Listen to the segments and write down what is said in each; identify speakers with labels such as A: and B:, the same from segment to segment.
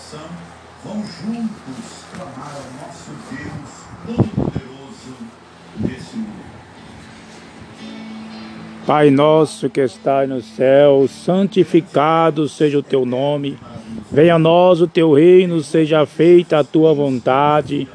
A: oração, vamos juntos clamar ao nosso Deus Todo-Poderoso nesse momento.
B: Pai nosso que está no céu, santificado seja o teu nome. Venha a nós o teu reino, seja feita a tua vontade,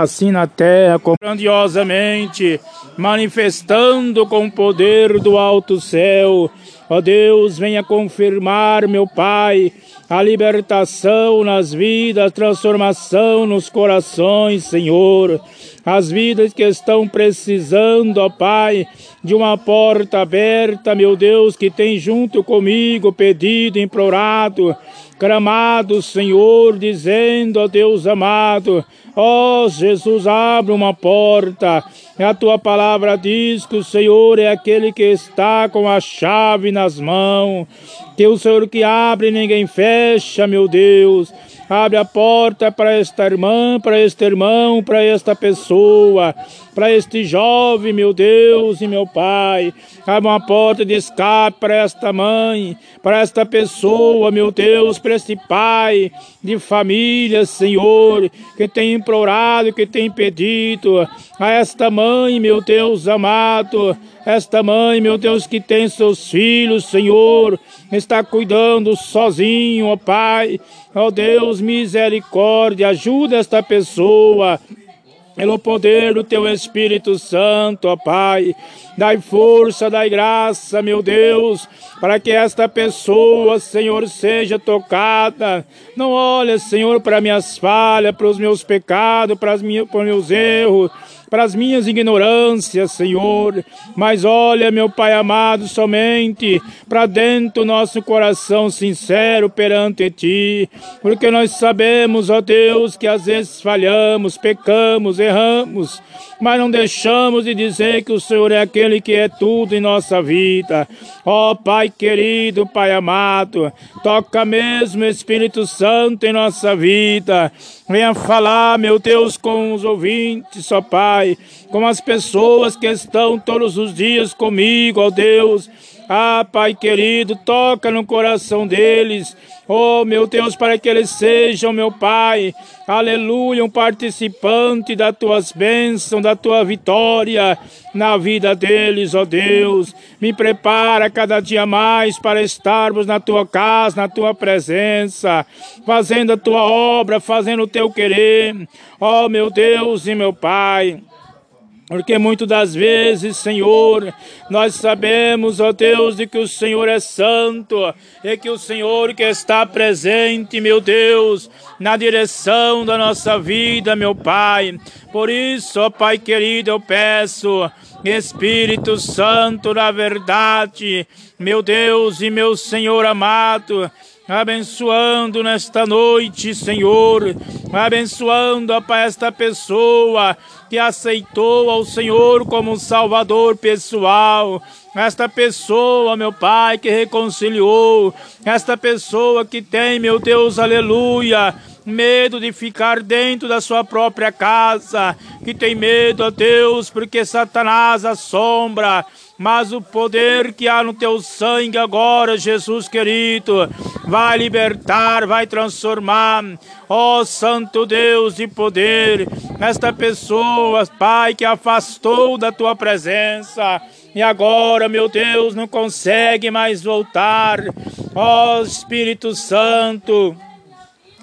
B: assim na terra como grandiosamente, manifestando com o poder do alto céu. Ó Deus, venha confirmar, meu Pai, a libertação nas vidas, transformação nos corações, Senhor. As vidas que estão precisando, ó Pai, de uma porta aberta, meu Deus, que tem junto comigo pedido, implorado, clamado, Senhor, dizendo, ó Deus amado, ó Jesus, abre uma porta. A tua palavra diz que o Senhor é aquele que está com a chave nas mãos, que o Senhor que abre ninguém fecha, meu Deus. Abre a porta para esta irmã, para este irmão, para esta pessoa, para este jovem, meu Deus e meu Pai. Abre uma porta de escape para esta mãe, para esta pessoa, meu Deus, para este pai de família, Senhor, que tem implorado, que tem pedido a esta mãe, meu Deus amado, esta mãe, meu Deus, que tem seus filhos, Senhor, está cuidando sozinho, ó Pai. Ó Deus, misericórdia, ajuda esta pessoa pelo poder do teu Espírito Santo, ó Pai. Dai força, dai graça, meu Deus, para que esta pessoa, Senhor, seja tocada. Não olha, Senhor, para minhas falhas, para os meus pecados, para, para os meus erros para as minhas ignorâncias, Senhor. Mas olha, meu Pai amado, somente para dentro nosso coração sincero perante Ti, porque nós sabemos, ó Deus, que às vezes falhamos, pecamos, erramos, mas não deixamos de dizer que o Senhor é aquele que é tudo em nossa vida. Ó Pai querido, Pai amado, toca mesmo Espírito Santo em nossa vida. Venha falar, meu Deus, com os ouvintes, ó Pai, com as pessoas que estão todos os dias comigo, ó Deus. Ah, Pai querido, toca no coração deles. Oh, meu Deus, para que eles sejam, meu Pai, aleluia, um participante das tuas bênçãos, da tua vitória na vida deles, ó oh Deus. Me prepara cada dia mais para estarmos na tua casa, na tua presença, fazendo a tua obra, fazendo o teu querer. Ó oh, meu Deus e meu Pai. Porque muitas das vezes, Senhor, nós sabemos, ó Deus, de que o Senhor é santo e que o Senhor que está presente, meu Deus, na direção da nossa vida, meu Pai. Por isso, ó Pai querido, eu peço, Espírito Santo da verdade, meu Deus e meu Senhor amado, abençoando nesta noite, Senhor, abençoando, Pai, esta pessoa que aceitou ao Senhor como Salvador pessoal, esta pessoa, meu Pai, que reconciliou, esta pessoa que tem, meu Deus, aleluia, medo de ficar dentro da sua própria casa, que tem medo, ó Deus, porque Satanás assombra, mas o poder que há no teu sangue agora, Jesus querido, vai libertar, vai transformar. Ó oh, Santo Deus de poder, esta pessoa, Pai, que afastou da tua presença e agora, meu Deus, não consegue mais voltar. Ó oh, Espírito Santo,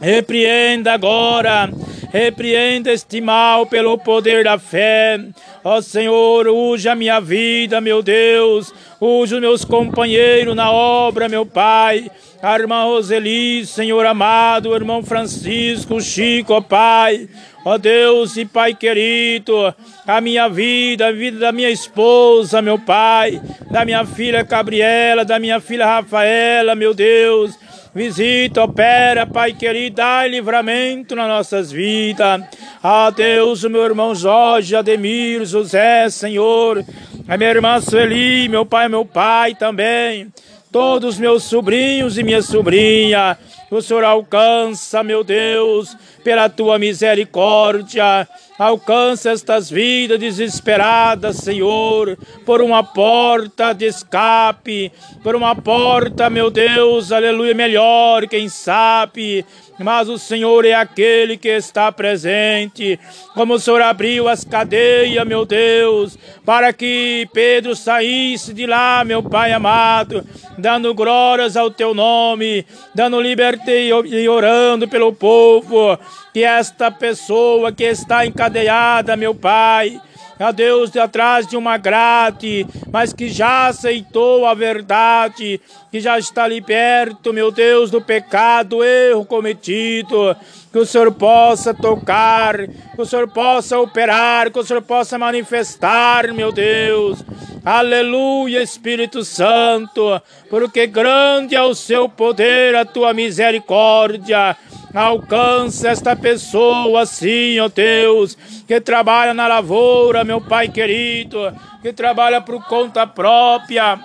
B: repreenda agora Repreenda este mal pelo poder da fé. Ó Senhor, use a minha vida, meu Deus. Use os meus companheiros na obra, meu Pai. A irmã Roseli, Senhor amado, o irmão Francisco, Chico, ó Pai. Ó Deus e Pai querido, a minha vida, a vida da minha esposa, meu Pai, da minha filha Gabriela, da minha filha Rafaela, meu Deus Visita, opera, Pai querido, dá livramento nas nossas vidas. A Deus, o meu irmão Jorge, Ademir, José, Senhor. A minha irmã Sueli, meu pai, meu pai também. Todos meus sobrinhos e minha sobrinha. O Senhor alcança, meu Deus, pela tua misericórdia. Alcança estas vidas desesperadas, Senhor, por uma porta de escape, por uma porta, meu Deus, aleluia, melhor, quem sabe. Mas o Senhor é aquele que está presente. Como o Senhor abriu as cadeias, meu Deus, para que Pedro saísse de lá, meu Pai amado, dando glórias ao teu nome, dando liberdade e orando pelo povo, que esta pessoa que está encadeada, meu Pai, a Deus de atrás de uma grade, mas que já aceitou a verdade, que já está liberto, meu Deus, do pecado, erro cometido. Que o Senhor possa tocar, que o Senhor possa operar, que o Senhor possa manifestar, meu Deus. Aleluia, Espírito Santo, porque grande é o seu poder, a tua misericórdia. Alcança esta pessoa, sim, ó Deus, que trabalha na lavoura, meu Pai querido, que trabalha por conta própria.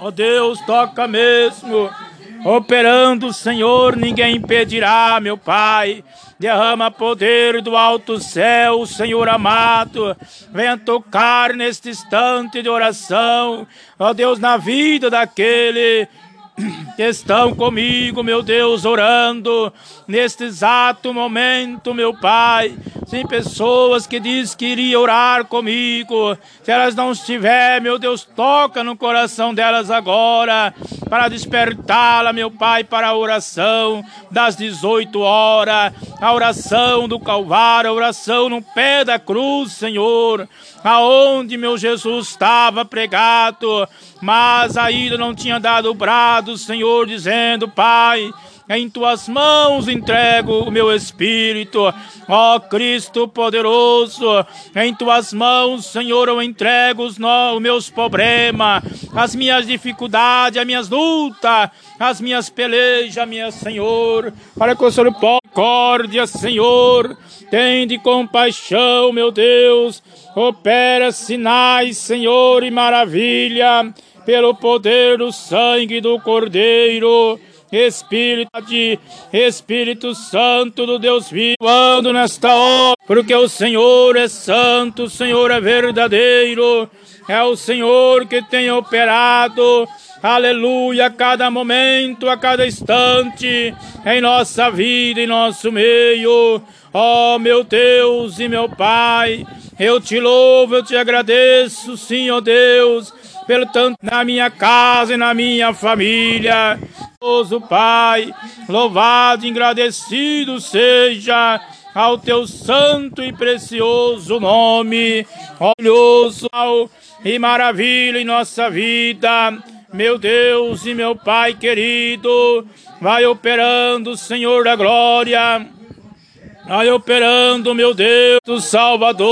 B: Ó Deus, toca mesmo. Operando, Senhor, ninguém impedirá, meu Pai. Derrama poder do alto céu, Senhor amado. Venha tocar neste instante de oração, ó Deus, na vida daquele que estão comigo, meu Deus, orando neste exato momento, meu Pai. Sim, pessoas que diz que iria orar comigo. Se elas não estiver, meu Deus, toca no coração delas agora para despertá-la, meu Pai, para a oração das 18 horas, a oração do Calvário, a oração no pé da cruz, Senhor, aonde meu Jesus estava pregado, mas ainda não tinha dado o brado, Senhor, dizendo, Pai, em tuas mãos entrego o meu espírito, ó Cristo poderoso. Em tuas mãos, Senhor, eu entrego os, no, os meus problemas, as minhas dificuldades, as minhas lutas, as minhas pelejas, minha Senhor, para que o Senhor concórdia, Senhor. Tende compaixão, meu Deus. Opera sinais, Senhor, e maravilha, pelo poder do sangue do Cordeiro. Espírito de Espírito Santo do Deus vivo, ando nesta hora, porque o Senhor é santo, o Senhor é verdadeiro, é o Senhor que tem operado, aleluia, a cada momento, a cada instante, em nossa vida, em nosso meio. Ó oh, meu Deus e meu Pai, eu te louvo, eu te agradeço, sim, ó oh Deus, pelo tanto na minha casa e na minha família. Deus, Pai, louvado e agradecido seja ao teu santo e precioso nome, olhoso e maravilha em nossa vida. Meu Deus e meu Pai querido, vai operando, Senhor da glória, vai operando, meu Deus, Salvador.